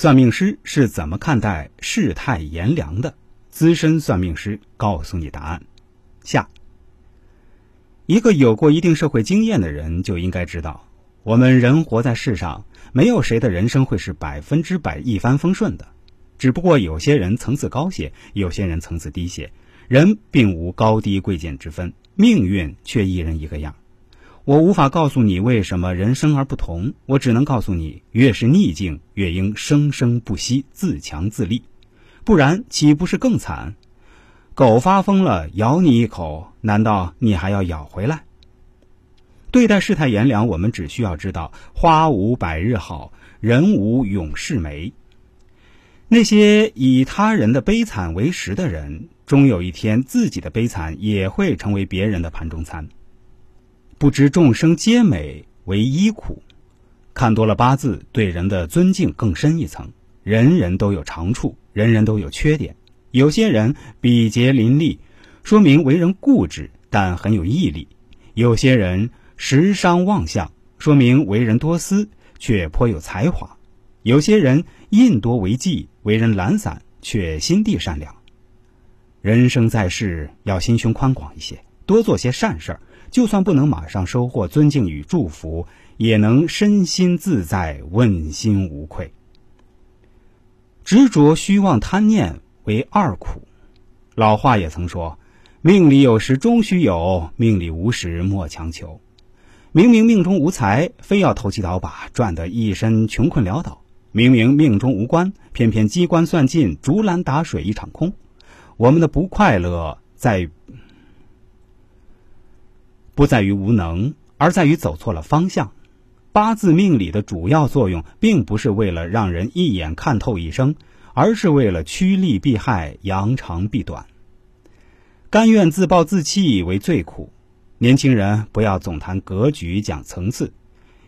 算命师是怎么看待世态炎凉的？资深算命师告诉你答案。下，一个有过一定社会经验的人就应该知道，我们人活在世上，没有谁的人生会是百分之百一帆风顺的。只不过有些人层次高些，有些人层次低些。人并无高低贵贱之分，命运却一人一个样。我无法告诉你为什么人生而不同，我只能告诉你，越是逆境，越应生生不息，自强自立，不然岂不是更惨？狗发疯了，咬你一口，难道你还要咬回来？对待世态炎凉，我们只需要知道：花无百日好，人无永世美。那些以他人的悲惨为食的人。终有一天，自己的悲惨也会成为别人的盘中餐。不知众生皆美，唯一苦。看多了八字，对人的尊敬更深一层。人人都有长处，人人都有缺点。有些人比劫林立，说明为人固执，但很有毅力；有些人时伤妄相，说明为人多思，却颇有才华；有些人印多为忌，为人懒散，却心地善良。人生在世，要心胸宽广一些，多做些善事儿。就算不能马上收获尊敬与祝福，也能身心自在，问心无愧。执着、虚妄、贪念为二苦。老话也曾说：“命里有时终须有，命里无时莫强求。”明明命中无财，非要投机倒把，赚得一身穷困潦倒；明明命中无官，偏偏机关算尽，竹篮打水一场空。我们的不快乐在不在于无能，而在于走错了方向。八字命理的主要作用，并不是为了让人一眼看透一生，而是为了趋利避害、扬长避短。甘愿自暴自弃为最苦。年轻人不要总谈格局、讲层次，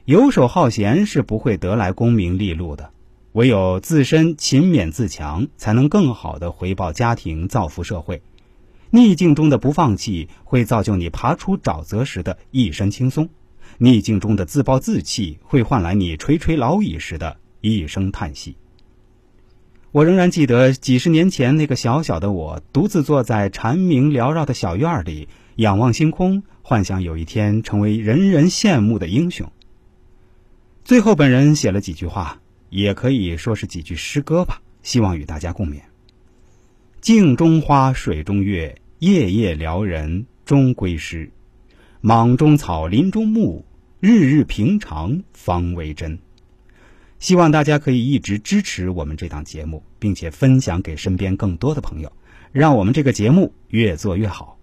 游手好闲是不会得来功名利禄的。唯有自身勤勉自强，才能更好的回报家庭、造福社会。逆境中的不放弃，会造就你爬出沼泽时的一身轻松；逆境中的自暴自弃，会换来你垂垂老矣时的一声叹息。我仍然记得几十年前那个小小的我，独自坐在蝉鸣缭绕的小院里，仰望星空，幻想有一天成为人人羡慕的英雄。最后，本人写了几句话。也可以说是几句诗歌吧，希望与大家共勉。镜中花，水中月，夜夜撩人终归失。莽中草，林中木，日日平常方为真。希望大家可以一直支持我们这档节目，并且分享给身边更多的朋友，让我们这个节目越做越好。